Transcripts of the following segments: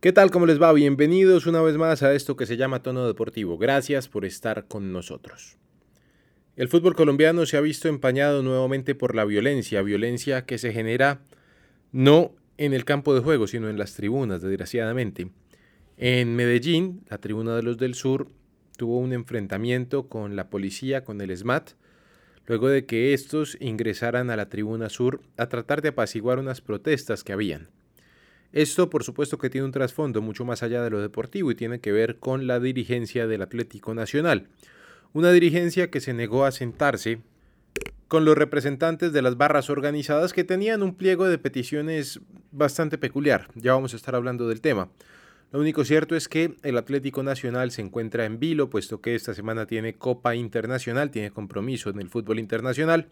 ¿Qué tal? ¿Cómo les va? Bienvenidos una vez más a esto que se llama Tono Deportivo. Gracias por estar con nosotros. El fútbol colombiano se ha visto empañado nuevamente por la violencia, violencia que se genera no en el campo de juego, sino en las tribunas, desgraciadamente. En Medellín, la tribuna de los del sur tuvo un enfrentamiento con la policía, con el SMAT, luego de que estos ingresaran a la tribuna sur a tratar de apaciguar unas protestas que habían. Esto, por supuesto, que tiene un trasfondo mucho más allá de lo deportivo y tiene que ver con la dirigencia del Atlético Nacional. Una dirigencia que se negó a sentarse con los representantes de las barras organizadas que tenían un pliego de peticiones bastante peculiar. Ya vamos a estar hablando del tema. Lo único cierto es que el Atlético Nacional se encuentra en vilo, puesto que esta semana tiene Copa Internacional, tiene compromiso en el fútbol internacional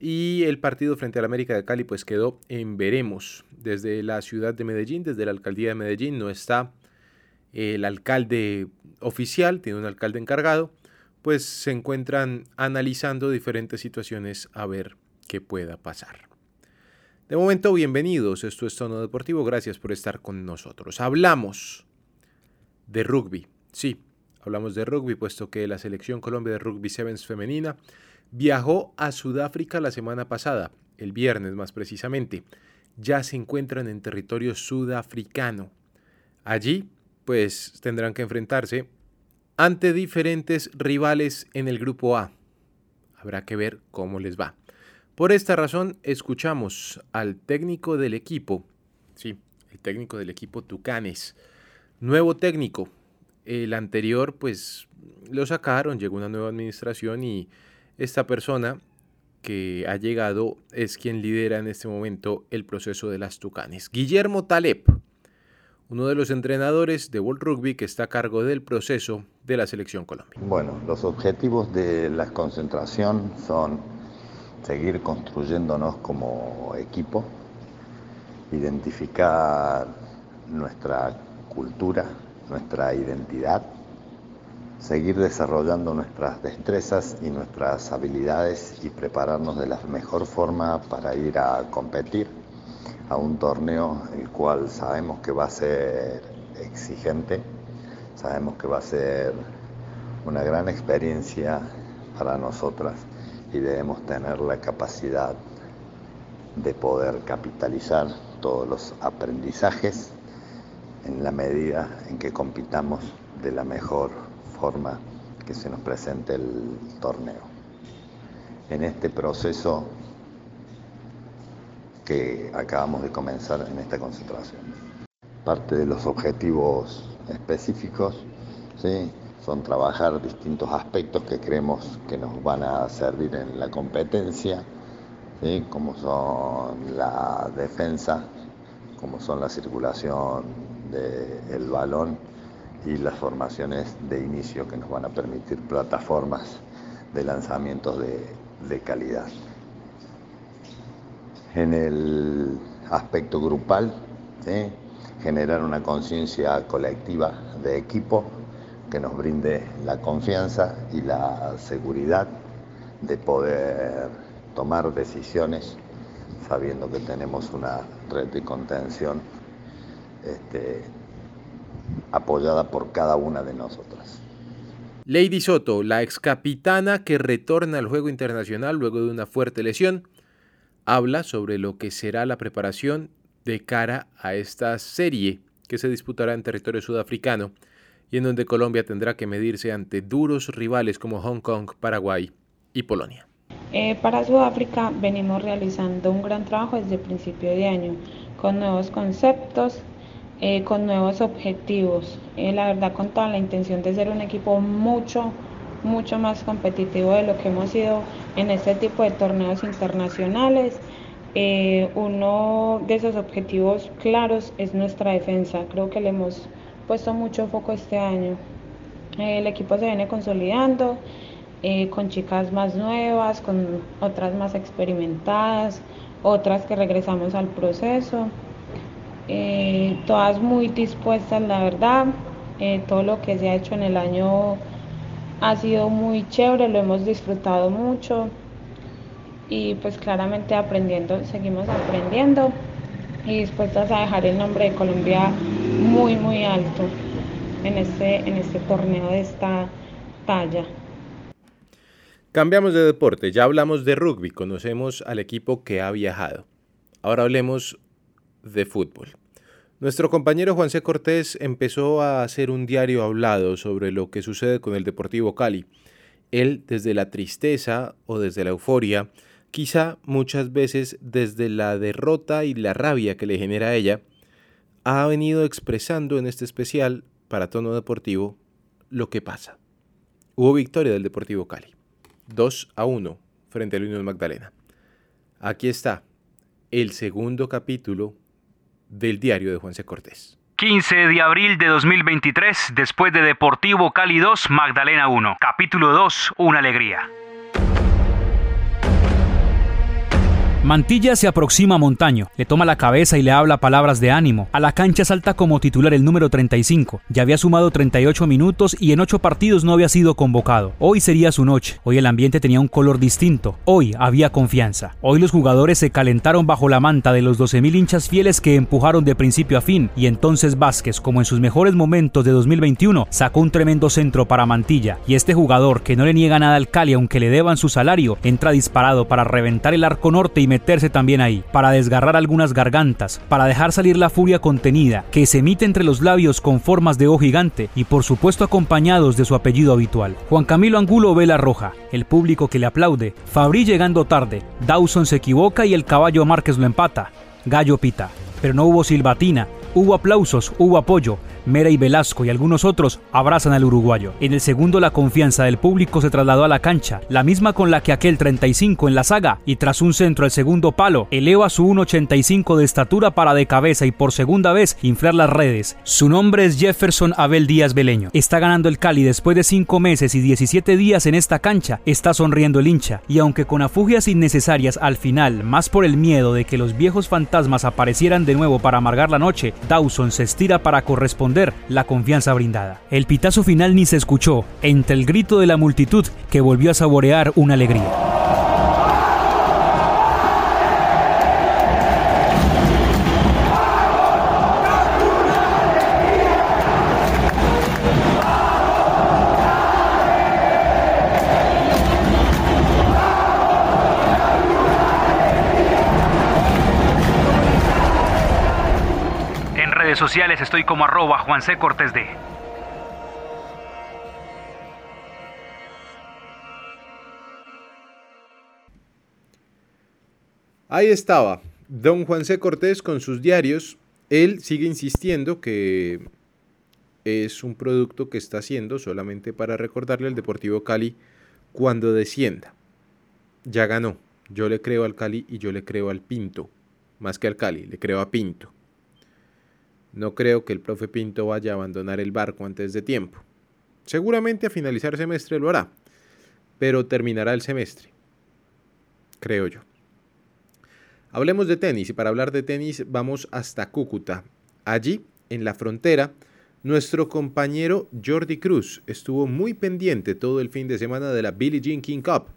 y el partido frente al América de Cali pues quedó en veremos. Desde la ciudad de Medellín, desde la alcaldía de Medellín, no está el alcalde oficial, tiene un alcalde encargado, pues se encuentran analizando diferentes situaciones a ver qué pueda pasar. De momento, bienvenidos, esto es Tono Deportivo, gracias por estar con nosotros. Hablamos de rugby, sí, hablamos de rugby, puesto que la selección Colombia de Rugby Sevens femenina Viajó a Sudáfrica la semana pasada, el viernes más precisamente. Ya se encuentran en territorio sudafricano. Allí, pues tendrán que enfrentarse ante diferentes rivales en el grupo A. Habrá que ver cómo les va. Por esta razón, escuchamos al técnico del equipo, sí, el técnico del equipo Tucanes, nuevo técnico. El anterior, pues, lo sacaron, llegó una nueva administración y esta persona que ha llegado es quien lidera en este momento el proceso de las Tucanes. Guillermo Taleb, uno de los entrenadores de World Rugby que está a cargo del proceso de la selección Colombia. Bueno, los objetivos de la concentración son seguir construyéndonos como equipo, identificar nuestra cultura, nuestra identidad seguir desarrollando nuestras destrezas y nuestras habilidades y prepararnos de la mejor forma para ir a competir a un torneo el cual sabemos que va a ser exigente, sabemos que va a ser una gran experiencia para nosotras y debemos tener la capacidad de poder capitalizar todos los aprendizajes en la medida en que compitamos de la mejor forma que se nos presente el torneo. En este proceso que acabamos de comenzar en esta concentración. Parte de los objetivos específicos ¿sí? son trabajar distintos aspectos que creemos que nos van a servir en la competencia, ¿sí? como son la defensa, como son la circulación del balón y las formaciones de inicio que nos van a permitir plataformas de lanzamientos de, calidad. En el aspecto grupal, generar una conciencia colectiva de equipo que nos brinde la confianza y la seguridad de poder tomar decisiones sabiendo que tenemos una red de contención este, apoyada por cada una de nosotras. Lady Soto, la ex capitana que retorna al juego internacional luego de una fuerte lesión, habla sobre lo que será la preparación de cara a esta serie que se disputará en territorio sudafricano y en donde Colombia tendrá que medirse ante duros rivales como Hong Kong, Paraguay y Polonia. Eh, para Sudáfrica venimos realizando un gran trabajo desde el principio de año con nuevos conceptos, eh, con nuevos objetivos. Eh, la verdad, con toda la intención de ser un equipo mucho, mucho más competitivo de lo que hemos sido en este tipo de torneos internacionales. Eh, uno de esos objetivos claros es nuestra defensa. Creo que le hemos puesto mucho foco este año. el equipo se viene consolidando con chicas más nuevas, con otras más experimentadas, otras que regresamos al proceso. Eh, todas muy dispuestas, la verdad. Eh, todo lo que se ha hecho en el año ha sido muy chévere, lo hemos disfrutado mucho y pues claramente aprendiendo, seguimos aprendiendo. y dispuestas a dejar el nombre de Colombia muy, muy alto en este, en este torneo de esta talla. Cambiamos de deporte, ya hablamos de rugby, conocemos al equipo que ha viajado. Ahora hablemos de fútbol. Nuestro compañero Juan C. Cortés empezó a hacer un diario hablado sobre lo que sucede con el Deportivo Cali. Él, desde la tristeza o desde la euforia, quizá muchas veces desde la derrota y la rabia que le genera a ella, ha venido expresando en este especial para tono deportivo lo que pasa. Hubo victoria del Deportivo Cali, 2 a 1 frente al Unión Magdalena. Aquí está el segundo capítulo del diario de Juan C. Cortés. 15 de abril de 2023, después de Deportivo Cali 2, Magdalena 1. Capítulo 2, una alegría. Mantilla se aproxima a Montaño, le toma la cabeza y le habla palabras de ánimo. A la cancha salta como titular el número 35. Ya había sumado 38 minutos y en 8 partidos no había sido convocado. Hoy sería su noche. Hoy el ambiente tenía un color distinto. Hoy había confianza. Hoy los jugadores se calentaron bajo la manta de los 12.000 hinchas fieles que empujaron de principio a fin y entonces Vázquez, como en sus mejores momentos de 2021, sacó un tremendo centro para Mantilla y este jugador que no le niega nada al Cali aunque le deban su salario, entra disparado para reventar el arco norte y meterse también ahí, para desgarrar algunas gargantas, para dejar salir la furia contenida, que se emite entre los labios con formas de O gigante y por supuesto acompañados de su apellido habitual. Juan Camilo Angulo ve la roja, el público que le aplaude, Fabri llegando tarde, Dawson se equivoca y el caballo Márquez lo empata. Gallo pita, pero no hubo silbatina, hubo aplausos, hubo apoyo, Mera y Velasco y algunos otros abrazan al uruguayo. En el segundo la confianza del público se trasladó a la cancha, la misma con la que aquel 35 en la saga, y tras un centro al segundo palo, eleva su 1.85 de estatura para de cabeza y por segunda vez inflar las redes. Su nombre es Jefferson Abel Díaz Beleño. Está ganando el Cali después de 5 meses y 17 días en esta cancha, está sonriendo el hincha, y aunque con afugias innecesarias al final, más por el miedo de que los viejos fantasmas aparecieran de nuevo para amargar la noche, Dawson se estira para corresponder la confianza brindada. El pitazo final ni se escuchó, entre el grito de la multitud que volvió a saborear una alegría. Sociales estoy como arroba Juan C. Cortés D. Ahí estaba, don Juan C. Cortés con sus diarios. Él sigue insistiendo que es un producto que está haciendo solamente para recordarle al Deportivo Cali cuando descienda. Ya ganó. Yo le creo al Cali y yo le creo al Pinto. Más que al Cali, le creo a Pinto. No creo que el profe Pinto vaya a abandonar el barco antes de tiempo. Seguramente a finalizar semestre lo hará, pero terminará el semestre, creo yo. Hablemos de tenis y para hablar de tenis vamos hasta Cúcuta. Allí, en la frontera, nuestro compañero Jordi Cruz estuvo muy pendiente todo el fin de semana de la Billie Jean King Cup,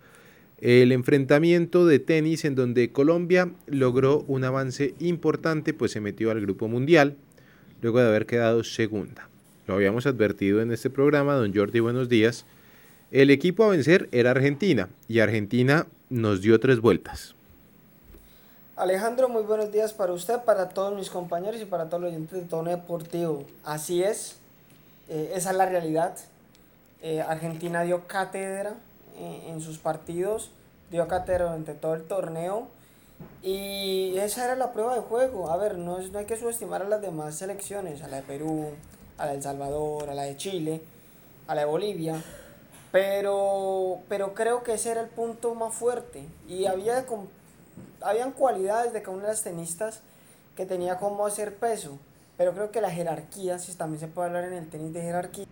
el enfrentamiento de tenis en donde Colombia logró un avance importante, pues se metió al grupo mundial, luego de haber quedado segunda. Lo habíamos advertido en este programa, don Jordi, buenos días. El equipo a vencer era Argentina y Argentina nos dio tres vueltas. Alejandro, muy buenos días para usted, para todos mis compañeros y para todos los oyentes de Tono Deportivo. Así es, eh, esa es la realidad. Eh, Argentina dio cátedra eh, en sus partidos, dio cátedra durante todo el torneo y esa era la prueba de juego. A ver, no, no hay que subestimar a las demás selecciones, a la de Perú, a la de El Salvador, a la de Chile, a la de Bolivia. Pero, pero creo que ese era el punto más fuerte. Y había habían cualidades de cada una de las tenistas que tenía como hacer peso. Pero creo que la jerarquía, si también se puede hablar en el tenis de jerarquía,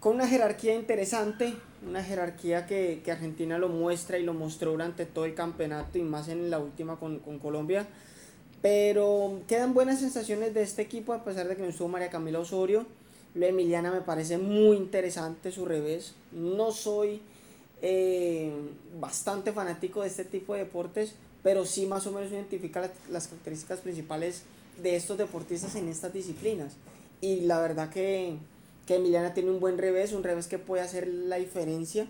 con una jerarquía interesante, una jerarquía que, Argentina lo muestra y lo mostró durante todo el campeonato y más en la última con, Colombia. Pero quedan buenas sensaciones de este equipo a pesar de que no estuvo María Camila Osorio. Lo de Emiliana me parece muy interesante su revés. No soy eh, bastante fanático de este tipo de deportes, pero sí más o menos identifica las características principales de estos deportistas en estas disciplinas. Y la verdad que, que Emiliana tiene un buen revés, un revés que puede hacer la diferencia,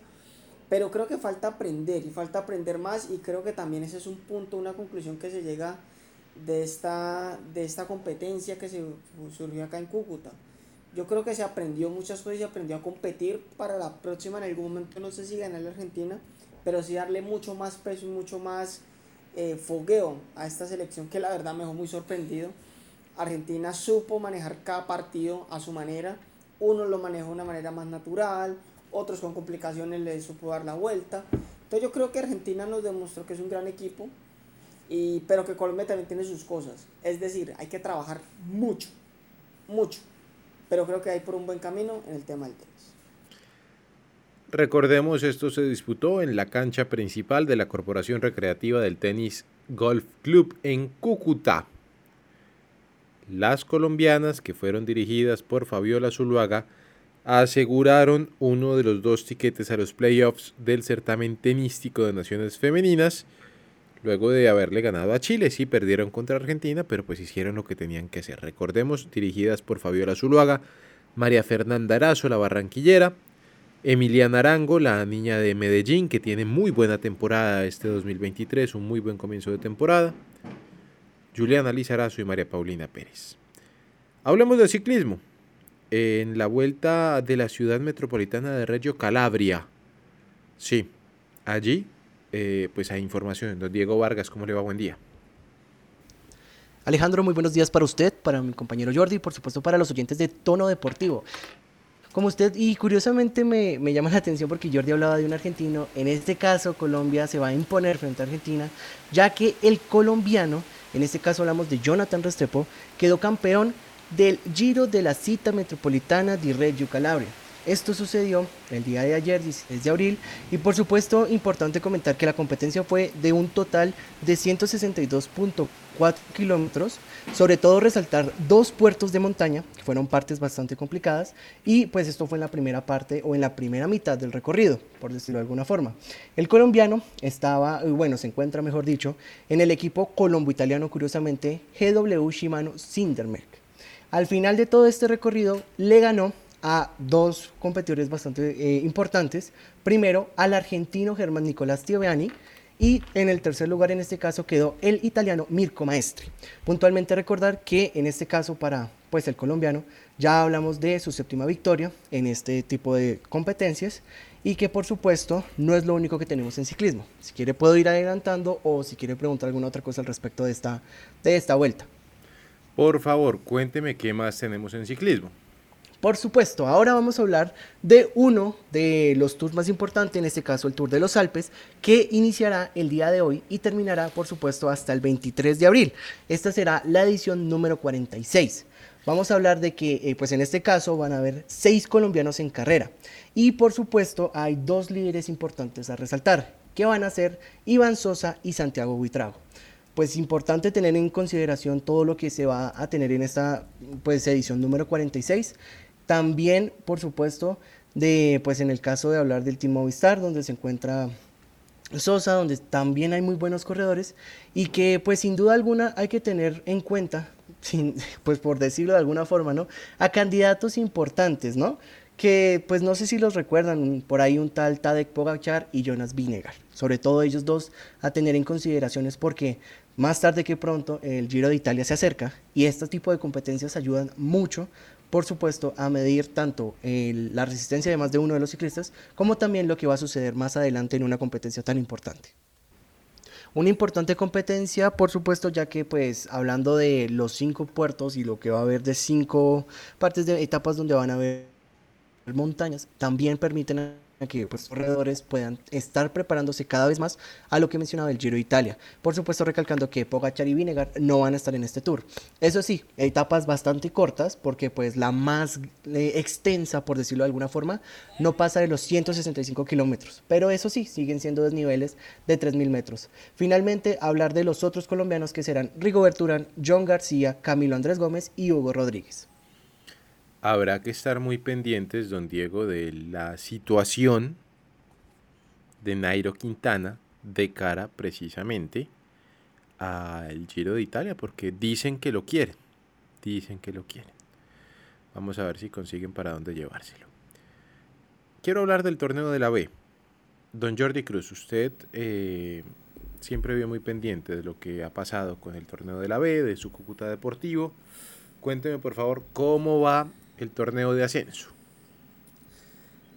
pero creo que falta aprender y falta aprender más y creo que también ese es un punto, una conclusión que se llega de esta, de esta competencia que se surgió acá en Cúcuta. Yo creo que se aprendió muchas cosas y se aprendió a competir para la próxima en algún momento, no sé si ganar la Argentina, pero sí darle mucho más peso y mucho más eh, fogueo a esta selección que la verdad me dejó muy sorprendido. Argentina supo manejar cada partido a su manera, uno lo manejó de una manera más natural, otros con complicaciones le supo dar la vuelta. Entonces yo creo que Argentina nos demostró que es un gran equipo, y, pero que Colombia también tiene sus cosas. Es decir, hay que trabajar mucho, mucho. Pero creo que hay por un buen camino en el tema del tenis. Recordemos, esto se disputó en la cancha principal de la Corporación Recreativa del Tenis Golf Club en Cúcuta. Las colombianas, que fueron dirigidas por Fabiola Zuluaga, aseguraron uno de los dos tiquetes a los playoffs del certamen tenístico de naciones femeninas, luego de haberle ganado a Chile. Sí, perdieron contra Argentina, pero pues hicieron lo que tenían que hacer. Recordemos, dirigidas por Fabiola Zuluaga, María Fernanda Arazo, la barranquillera, Emiliana Arango, la niña de Medellín, que tiene muy buena temporada este 2023, un muy buen comienzo de temporada. Juliana Lizarazo y María Paulina Pérez. Hablemos de ciclismo. En la vuelta de la ciudad metropolitana de Reggio Calabria. Sí, allí eh, pues hay información. Don Diego Vargas, ¿cómo le va? Buen día. Alejandro, muy buenos días para usted, para mi compañero Jordi y por supuesto para los oyentes de Tono Deportivo. Como usted, y curiosamente me, me, llama la atención porque Jordi hablaba de un argentino, en este caso Colombia se va a imponer frente a Argentina, ya que el colombiano, en este caso hablamos de Jonathan Restrepo, quedó campeón del Giro de la Cita Metropolitana di Reggio Calabria. Esto sucedió el día de ayer, 16 de abril, y por supuesto importante comentar que la competencia fue de un total de 162.4 kilómetros, sobre todo resaltar dos puertos de montaña, que fueron partes bastante complicadas, y pues esto fue en la primera parte o en la primera mitad del recorrido, por decirlo de alguna forma. El colombiano estaba, bueno, se encuentra mejor dicho, en el equipo colombo-italiano, curiosamente, GW Shimano Sindermerk. Al final de todo este recorrido le ganó a dos competidores bastante eh, importantes. Primero al argentino Germán Nicolás Tioveani y en el tercer lugar en este caso quedó el italiano Mirko Maestri. Puntualmente recordar que en este caso para pues el colombiano ya hablamos de su séptima victoria en este tipo de competencias y que por supuesto no es lo único que tenemos en ciclismo. Si quiere puedo ir adelantando o si quiere preguntar alguna otra cosa al respecto de esta, de esta vuelta. Por favor, cuénteme qué más tenemos en ciclismo. Por supuesto, ahora vamos a hablar de uno de los tours más importantes, en este caso el Tour de los Alpes, que iniciará el día de hoy y terminará, por supuesto, hasta el 23 de abril. Esta será la edición número 46. Vamos a hablar de que, eh, pues en este caso, van a haber seis colombianos en carrera. Y por supuesto, hay dos líderes importantes a resaltar, que van a ser Iván Sosa y Santiago Buitrago pues importante tener en consideración todo lo que se va a tener en esta pues edición número 46 también, por supuesto, de, pues en el caso de hablar del Team Movistar, donde se encuentra Sosa, donde también hay muy buenos corredores y que pues sin duda alguna hay que tener en cuenta, sin, pues por decirlo de alguna forma, ¿no? A candidatos importantes, ¿no? Que pues no sé si los recuerdan, por ahí un tal Tadek Pogachar y Jonas Vinegar. Sobre todo ellos dos a tener en consideraciones porque más tarde que pronto el Giro de Italia se acerca y este tipo de competencias ayudan mucho por supuesto, a medir tanto la resistencia de más de uno de los ciclistas, como también lo que va a suceder más adelante en una competencia tan importante. Una importante competencia, por supuesto, ya que pues hablando de los cinco puertos y lo que va a haber de cinco partes de etapas donde van a haber montañas, también permiten que pues, los corredores puedan estar preparándose cada vez más a lo que mencionaba el Giro de Italia. Por supuesto, recalcando que Pogachar y Vinegar no van a estar en este tour. Eso sí, etapas bastante cortas, porque pues la más eh, extensa, por decirlo de alguna forma, no pasa de los 165 kilómetros. Pero eso sí, siguen siendo desniveles de 3.000 metros. Finalmente, hablar de los otros colombianos que serán Rigoberto Urán, John García, Camilo Andrés Gómez y Hugo Rodríguez. Habrá que estar muy pendientes, don Diego, de la situación de Nairo Quintana de cara precisamente al Giro de Italia, porque dicen que lo quieren, dicen que lo quieren. Vamos a ver si consiguen para dónde llevárselo. Quiero hablar del torneo de la B. Don Jordi Cruz, usted eh, siempre vio muy pendiente de lo que ha pasado con el torneo de la B, de su Cúcuta Deportivo. Cuénteme por favor cómo va el torneo de ascenso.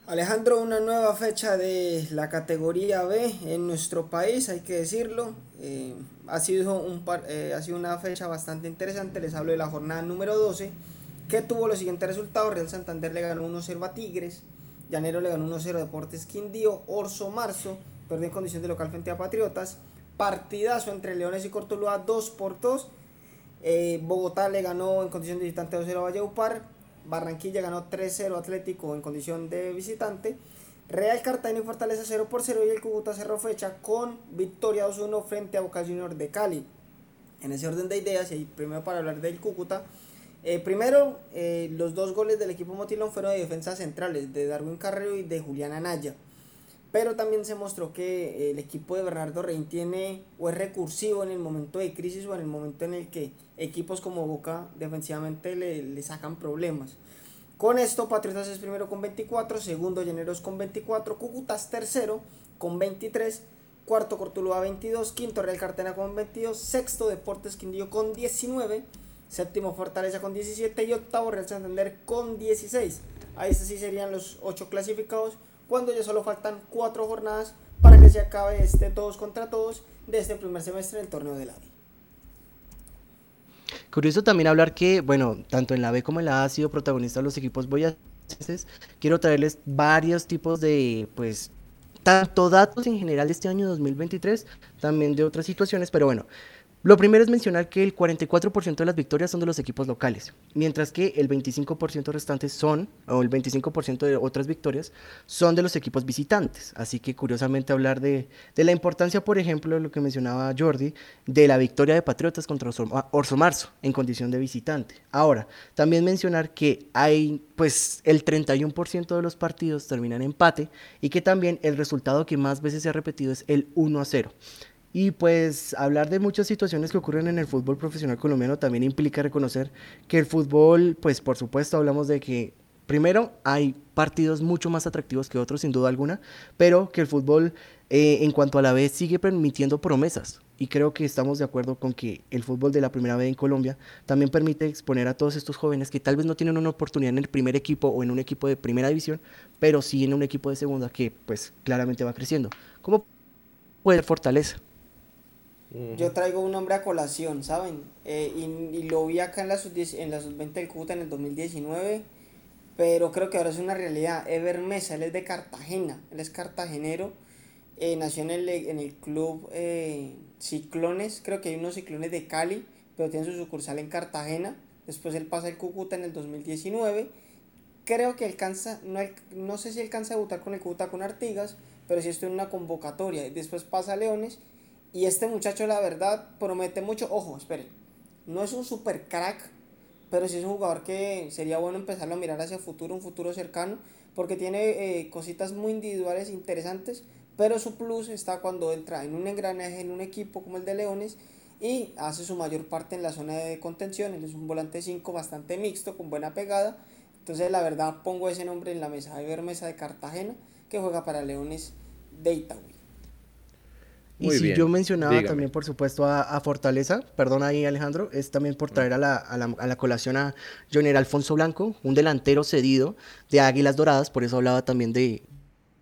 Alejandro, una nueva fecha de la categoría B en nuestro país, hay que decirlo. Eh, ha, sido un eh, ha sido una fecha bastante interesante. Les hablo de la jornada número 12, que tuvo los siguientes resultados. Real Santander le ganó 1-0 a Tigres, Llanero le ganó 1-0 a Deportes Quindío, Orso Marzo perdió en condición de local frente a Patriotas. Partidazo entre Leones y Cortuluá 2 por 2. Eh, Bogotá le ganó en condición de visitante 2-0 a Valleupar. Barranquilla ganó 3-0 Atlético en condición de visitante. Real Cartagena y Fortaleza 0 por 0 y el Cúcuta cerró fecha con victoria 2-1 frente a Boca Junior de Cali. En ese orden de ideas, y primero para hablar del Cúcuta, eh, primero eh, los dos goles del equipo Motilón fueron de defensas centrales, de Darwin Carrero y de Julián Anaya. Pero también se mostró que el equipo de Bernardo Rein tiene o es recursivo en el momento de crisis o en el momento en el que equipos como Boca defensivamente le, sacan problemas. Con esto, Patriotas es primero con 24, segundo Llaneros con 24, Cúcutas tercero con 23, cuarto Cortuluá 22, quinto Real Cartena con 22, sexto Deportes Quindío con 19, séptimo Fortaleza con 17 y octavo Real Santander con 16. Ahí sí serían los 8 clasificados cuando ya solo faltan cuatro jornadas para que se acabe este todos contra todos de este primer semestre del torneo de la B. Curioso también hablar que, bueno, tanto en la B como en la A ha sido protagonista los equipos boyacenses. Quiero traerles varios tipos de, pues, tanto datos en general de este año 2023, también de otras situaciones, pero bueno, lo primero es mencionar que el 44% de las victorias son de los equipos locales, mientras que el 25% restante son, o el 25% de otras victorias, son de los equipos visitantes. Así que curiosamente hablar de, la importancia, por ejemplo, de lo que mencionaba Jordi, de la victoria de Patriotas contra Orso Marzo en condición de visitante. Ahora, también mencionar que hay, pues, el 31% de los partidos terminan empate y que también el resultado que más veces se ha repetido es el 1 a 0. Y pues hablar de muchas situaciones que ocurren en el fútbol profesional colombiano también implica reconocer que el fútbol, pues por supuesto hablamos de que primero hay partidos mucho más atractivos que otros sin duda alguna, pero que el fútbol eh, en cuanto a la vez sigue permitiendo promesas. Y creo que estamos de acuerdo con que el fútbol de la primera vez en Colombia también permite exponer a todos estos jóvenes que tal vez no tienen una oportunidad en el primer equipo o en un equipo de primera división, pero sí en un equipo de segunda que pues claramente va creciendo. ¿Cómo puede Fortaleza? Yo traigo un nombre a colación, ¿saben? Eh, y, lo vi acá en la sub-20 del Cúcuta en el 2019, pero creo que ahora es una realidad. Ever Mesa, él es de Cartagena, él es cartagenero, eh, nació en el, en el club eh, Ciclones, creo que hay unos Ciclones de Cali, pero tiene su sucursal en Cartagena. Después él pasa al Cúcuta en el 2019. Creo que alcanza, no, no sé si alcanza a debutar con el Cúcuta con Artigas, pero sí estoy en una convocatoria. Después pasa a Leones y este muchacho, la verdad, promete mucho. Ojo, espere. No es un super crack, pero sí es un jugador que sería bueno empezarlo a mirar hacia el futuro, un futuro cercano, porque tiene eh, cositas muy individuales interesantes, pero su plus está cuando entra en un engranaje, en un equipo como el de Leones, y hace su mayor parte en la zona de contención. Él es un volante 5 bastante mixto, con buena pegada. Entonces, la verdad, pongo ese nombre en la mesa. de ver Mesa de Cartagena, que juega para Leones de Itagüí. Y si yo mencionaba también, por supuesto, a, Fortaleza, perdón ahí Alejandro, es también por traer a la, a la, a la colación a Joner Alfonso Blanco, un delantero cedido de Águilas Doradas, por eso hablaba también de,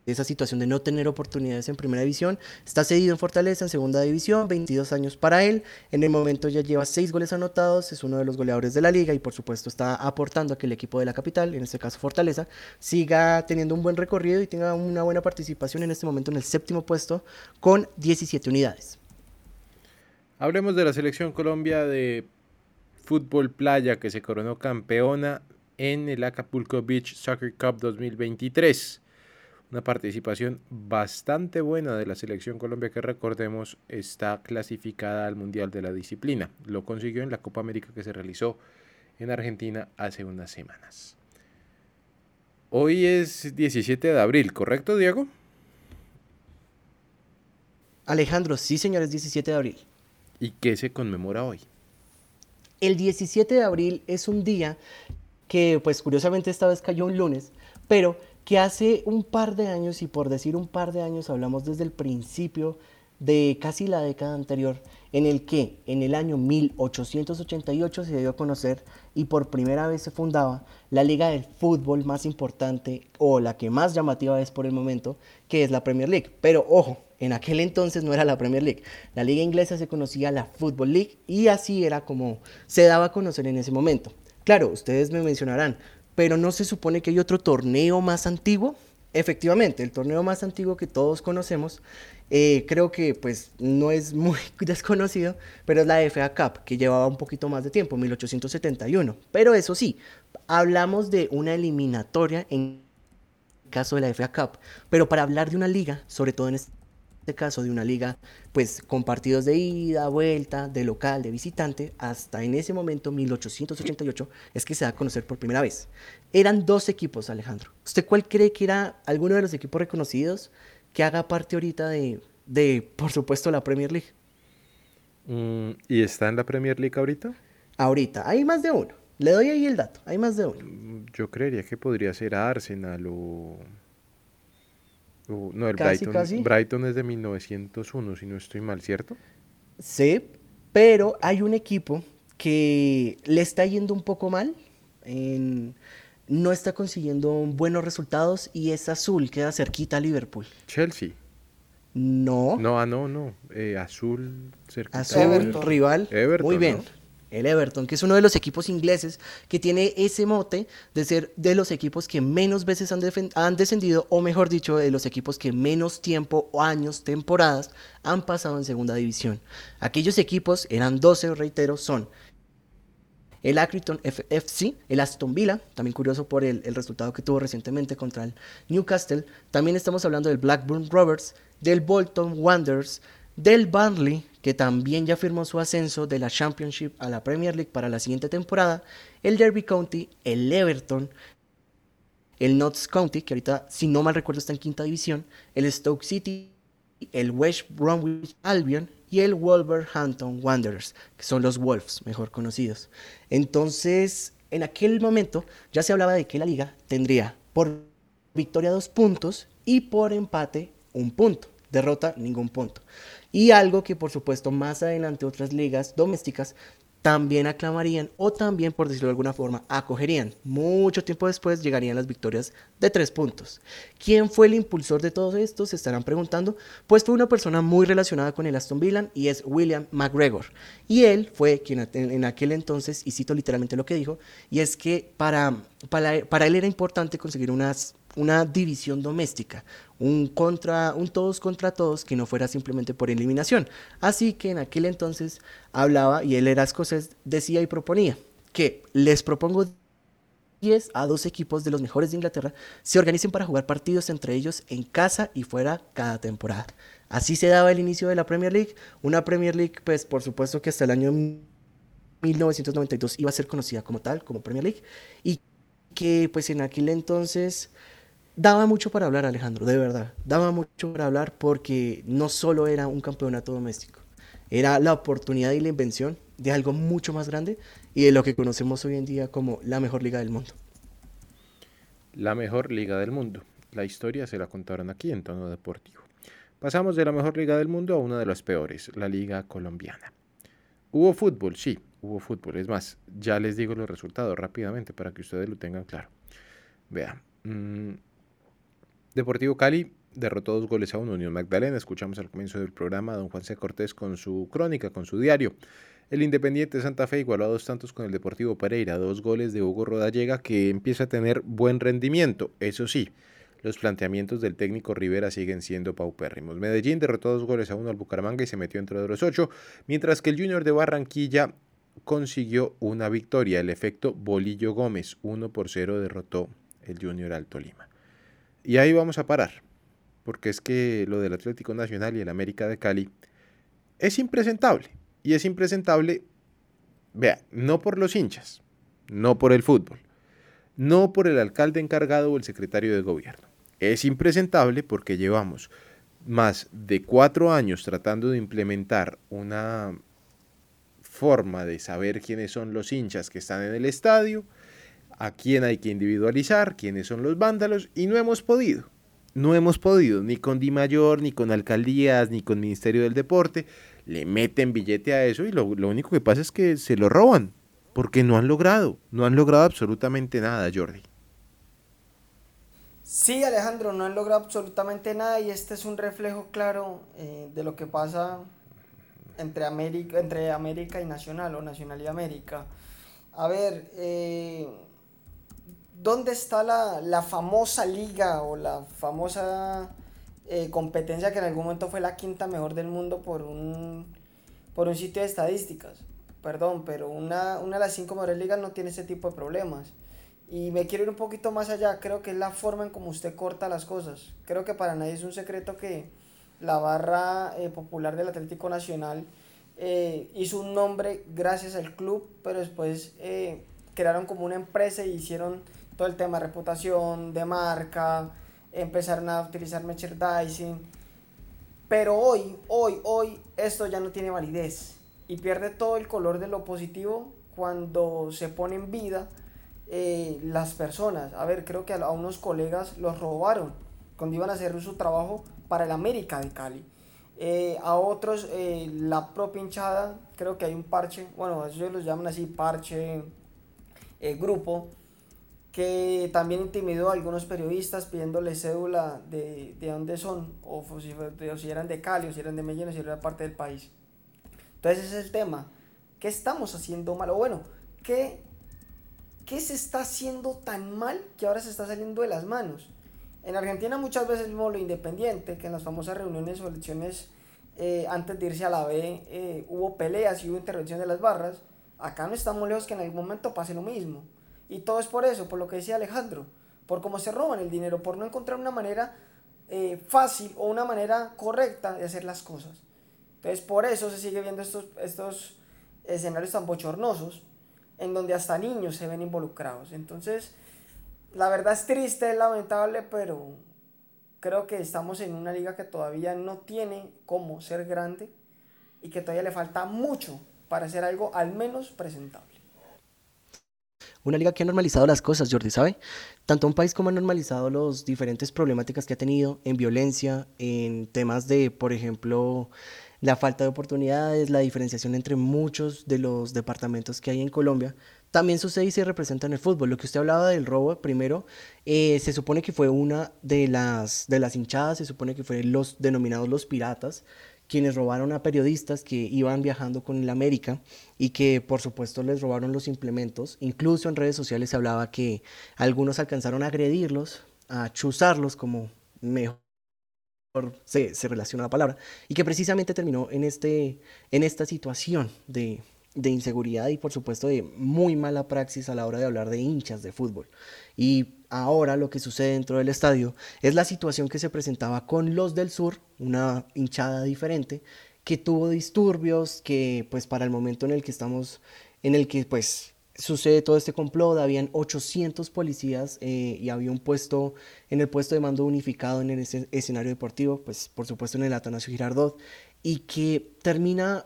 esa situación de no tener oportunidades en primera división. Está cedido en Fortaleza en segunda división, 22 años para él. En el momento ya lleva 6 goles anotados, es uno de los goleadores de la liga y por supuesto está aportando a que el equipo de la capital, en este caso Fortaleza, siga teniendo un buen recorrido y tenga una buena participación en este momento en el séptimo puesto con 17 unidades. Hablemos de la selección Colombia de fútbol playa que se coronó campeona en el Acapulco Beach Soccer Cup 2023 una participación bastante buena de la selección Colombia que recordemos está clasificada al Mundial de la Disciplina. Lo consiguió en la Copa América que se realizó en Argentina hace unas semanas. Hoy es 17 de abril, ¿correcto Diego? Alejandro, sí señores, 17 de abril. ¿Y qué se conmemora hoy? El 17 de abril es un día que, pues curiosamente esta vez cayó un lunes, pero que hace un par de años, y por decir un par de años, hablamos desde el principio de casi la década anterior, en el que en el año 1888 se dio a conocer y por primera vez se fundaba la liga del fútbol más importante o la que más llamativa es por el momento, que es la Premier League. Pero ojo, en aquel entonces no era la Premier League. La liga inglesa se conocía la Football League y así era como se daba a conocer en ese momento. Claro, ustedes me mencionarán, pero ¿no se supone que hay otro torneo más antiguo? Efectivamente, el torneo más antiguo que todos conocemos, eh, creo que pues no es muy desconocido, pero es la FA Cup, que llevaba un poquito más de tiempo, 1871. Pero eso sí, hablamos de una eliminatoria en caso de la FA Cup, pero para hablar de una liga, sobre todo en este este caso de una liga, pues con partidos de ida, vuelta, de local, de visitante, hasta en ese momento, 1888, es que se da a conocer por primera vez. Eran dos equipos, Alejandro. ¿Usted cuál cree que era alguno de los equipos reconocidos que haga parte ahorita de, de por supuesto, la Premier League? Mm, ¿Y está en la Premier League ahorita? Ahorita, hay más de uno. Le doy ahí el dato, hay más de uno. Mm, yo creería que podría ser Arsenal o Uh, no, el Casi, Brighton, casi. Brighton es de 1901, si no estoy mal, ¿cierto? Sí, pero hay un equipo que le está yendo un poco mal, en- no está consiguiendo buenos resultados y es azul, queda cerquita a Liverpool. Chelsea. No, No, ah, no, no. eh, azul, cerquita. azul, Everton. rival. Everton, Muy bien. ¿no? El Everton, que es uno de los equipos ingleses que tiene ese mote de ser de los equipos que menos veces han, descendido, o mejor dicho, de los equipos que menos tiempo o años, temporadas, han pasado en segunda división. Aquellos equipos, eran 12, reitero, son el Accrington FC, el Aston Villa, también curioso por el, el resultado que tuvo recientemente contra el Newcastle. También estamos hablando del Blackburn Rovers, del Bolton Wanderers, del Burnley, que también ya firmó su ascenso de la Championship a la Premier League para la siguiente temporada, el Derby County, el Everton, el Notts County, que ahorita, si no mal recuerdo, está en quinta división, el Stoke City, el West Bromwich Albion y el Wolverhampton Wanderers, que son los Wolves, mejor conocidos. Entonces, en aquel momento ya se hablaba de que la liga tendría por victoria dos puntos y por empate un punto. Derrota, ningún punto. Y algo que por supuesto más adelante otras ligas domésticas también aclamarían o también, por decirlo de alguna forma, acogerían. Mucho tiempo después llegarían las victorias de tres puntos. ¿Quién fue el impulsor de todo esto? Se estarán preguntando. Pues fue una persona muy relacionada con el Aston Villa y es William McGregor. Y él fue quien en aquel entonces, y cito literalmente lo que dijo, y es que para, para, para él era importante conseguir unas una división doméstica, un, contra, un todos contra todos que no fuera simplemente por eliminación. Así que en aquel entonces hablaba, y él era escocés, decía y proponía que les propongo 10 a 12 equipos de los mejores de Inglaterra se organicen para jugar partidos entre ellos en casa y fuera cada temporada. Así se daba el inicio de la Premier League, una Premier League pues por supuesto que hasta el año 1992 iba a ser conocida como tal, como Premier League, y que pues en aquel entonces daba mucho para hablar, Alejandro, de verdad. Daba mucho para hablar porque no solo era un campeonato doméstico, era la oportunidad y la invención de algo mucho más grande y de lo que conocemos hoy en día como la mejor liga del mundo. La mejor liga del mundo. La historia se la contaron aquí en tono deportivo. Pasamos de la mejor liga del mundo a una de las peores, la liga colombiana. Hubo fútbol, sí, hubo fútbol. Es más, ya les digo los resultados rápidamente para que ustedes lo tengan claro. Vean. mm, Deportivo Cali derrotó dos goles a uno Unión Magdalena. Escuchamos al comienzo del programa a don Juan C. Cortés con su crónica, con su diario. El Independiente Santa Fe igualó a dos tantos con el Deportivo Pereira, dos goles de Hugo Rodallega que empieza a tener buen rendimiento. Eso sí, los planteamientos del técnico Rivera siguen siendo paupérrimos. Medellín derrotó dos goles a uno al Bucaramanga y se metió entre los ocho, mientras que el Junior de Barranquilla consiguió una victoria. El efecto Bolillo Gómez, 1 por 0 derrotó el Junior al Tolima. Y ahí vamos a parar, porque es que lo del Atlético Nacional y el América de Cali es impresentable. Y es impresentable, vea, no por los hinchas, no por el fútbol, no por el alcalde encargado o el secretario de gobierno. Es impresentable porque llevamos más de cuatro años tratando de implementar una forma de saber quiénes son los hinchas que están en el estadio, a quién hay que individualizar, quiénes son los vándalos, y no hemos podido. No hemos podido, ni con Di Mayor, ni con alcaldías, ni con Ministerio del Deporte. Le meten billete a eso y lo, lo único que pasa es que se lo roban, porque no han logrado, no han logrado absolutamente nada, Jordi. Sí, Alejandro, no han logrado absolutamente nada y este es un reflejo claro eh, de lo que pasa entre América, entre América y Nacional o Nacional y América. A ver, eh, ¿dónde está la, famosa liga o la famosa eh, competencia que en algún momento fue la quinta mejor del mundo por un, por un sitio de estadísticas? Perdón, pero una, una de las cinco mejores ligas no tiene ese tipo de problemas. Y me quiero ir un poquito más allá, creo que es la forma en cómo usted corta las cosas. Creo que para nadie es un secreto que la barra eh, popular del Atlético Nacional eh, hizo un nombre gracias al club, pero después crearon como una empresa y hicieron todo el tema de reputación, de marca, empezaron a utilizar merchandising. Pero hoy, hoy, hoy, esto ya no tiene validez y pierde todo el color de lo positivo cuando se pone en vida eh, las personas. A ver, creo que a, unos colegas los robaron cuando iban a hacer su trabajo para el América de Cali. Eh, a otros, eh, la propia hinchada, creo que hay un parche, bueno, ellos los llaman así, parche, grupo, que también intimidó a algunos periodistas pidiéndole cédula de, de dónde son, o si, si, eran de Cali, o si eran de Medellín, o si eran parte del país. Entonces ese es el tema. ¿Qué estamos haciendo mal? O bueno, ¿qué ¿qué se está haciendo tan mal que ahora se está saliendo de las manos? En Argentina muchas veces vimos lo independiente, que en las famosas reuniones o elecciones eh, antes de irse a la B eh, hubo peleas y hubo intervención de las barras. Acá no estamos lejos que en algún momento pase lo mismo. Y todo es por eso, por lo que decía Alejandro, por cómo se roban el dinero, por no encontrar una manera eh, fácil o una manera correcta de hacer las cosas. Entonces por eso se sigue viendo estos, estos escenarios tan bochornosos en donde hasta niños se ven involucrados. Entonces, la verdad es triste, es lamentable, pero creo que estamos en una liga que todavía no tiene cómo ser grande y que todavía le falta mucho para hacer algo al menos presentable. Una liga que ha normalizado las cosas, Jordi, ¿sabe? Tanto un país como ha normalizado las diferentes problemáticas que ha tenido en violencia, en temas de, por ejemplo, la falta de oportunidades, la diferenciación entre muchos de los departamentos que hay en Colombia, también sucede y se representa en el fútbol. Lo que usted hablaba del robo, primero, eh, se supone que fue una de las, de las hinchadas, se supone que fueron los denominados los piratas, quienes robaron a periodistas que iban viajando con el América y que por supuesto les robaron los implementos. Incluso en redes sociales se hablaba que algunos alcanzaron a agredirlos, a chuzarlos como mejor se, se, relaciona la palabra, y que precisamente terminó en, este, en esta situación de, de, inseguridad y por supuesto de muy mala praxis a la hora de hablar de hinchas de fútbol. Y ahora lo que sucede dentro del estadio es la situación que se presentaba con los del sur, una hinchada diferente, que tuvo disturbios, que pues para el momento en el que estamos, en el que pues sucede todo este complot, habían 800 policías eh, y había un puesto en el puesto de mando unificado en el escenario deportivo, pues por supuesto en el Atanasio Girardot, y que termina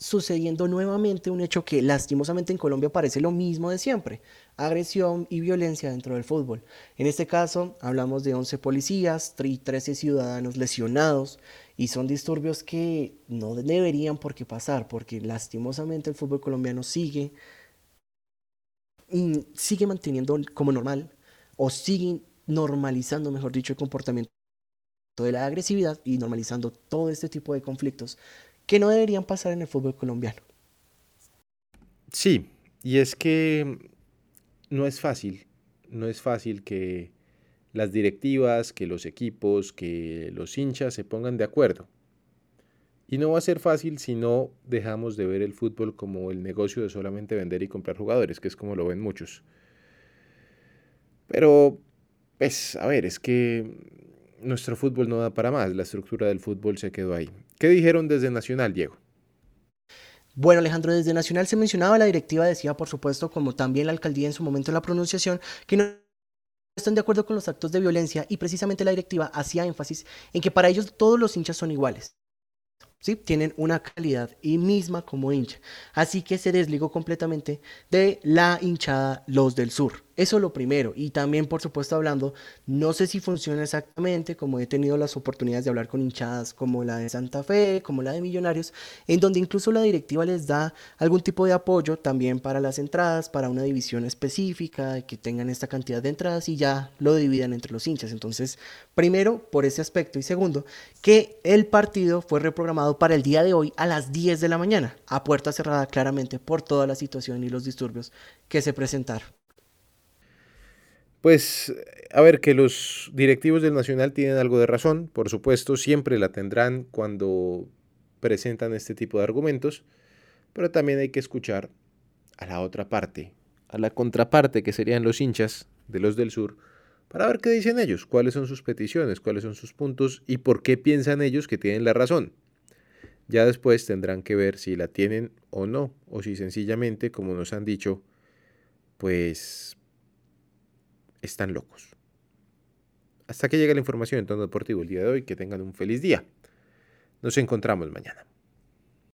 sucediendo nuevamente un hecho que lastimosamente en Colombia parece lo mismo de siempre, agresión y violencia dentro del fútbol. En este caso hablamos de 11 policías y 13 ciudadanos lesionados y son disturbios que no deberían por qué pasar porque lastimosamente el fútbol colombiano sigue sigue manteniendo como normal o sigue normalizando, mejor dicho, el comportamiento de la agresividad y normalizando todo este tipo de conflictos que no deberían pasar en el fútbol colombiano. Sí, y es que no es fácil, no es fácil que las directivas, que los equipos, que los hinchas se pongan de acuerdo. Y no va a ser fácil si no dejamos de ver el fútbol como el negocio de solamente vender y comprar jugadores, que es como lo ven muchos. Pero, pues, a ver, es que nuestro fútbol no da para más, la estructura del fútbol se quedó ahí. ¿Qué dijeron desde Nacional, Diego? Bueno, Alejandro, desde Nacional se mencionaba, la directiva decía, por supuesto, como también la alcaldía en su momento en la pronunciación, que no están de acuerdo con los actos de violencia y precisamente la directiva hacía énfasis en que para ellos todos los hinchas son iguales. ¿Sí? Tienen una calidad y misma como hincha. Así que se desligó completamente de la hinchada Los del Sur. Eso lo primero. Y también, por supuesto, hablando, no sé si funciona exactamente, como he tenido las oportunidades de hablar con hinchadas como la de Santa Fe, como la de Millonarios, en donde incluso la directiva les da algún tipo de apoyo también para las entradas, para una división específica, que tengan esta cantidad de entradas y ya lo dividan entre los hinchas. Entonces, primero, por ese aspecto. Y segundo, que el partido fue reprogramado para el día de hoy a las 10 de la mañana, a puerta cerrada claramente por toda la situación y los disturbios que se presentaron. Pues a ver, que los directivos del Nacional tienen algo de razón, por supuesto, siempre la tendrán cuando presentan este tipo de argumentos, pero también hay que escuchar a la otra parte, a la contraparte que serían los hinchas de los del sur, para ver qué dicen ellos, cuáles son sus peticiones, cuáles son sus puntos y por qué piensan ellos que tienen la razón. Ya después tendrán que ver si la tienen o no, o si sencillamente, como nos han dicho, pues están locos. Hasta que llegue la información en tono deportivo el día de hoy. Que tengan un feliz día. Nos encontramos mañana.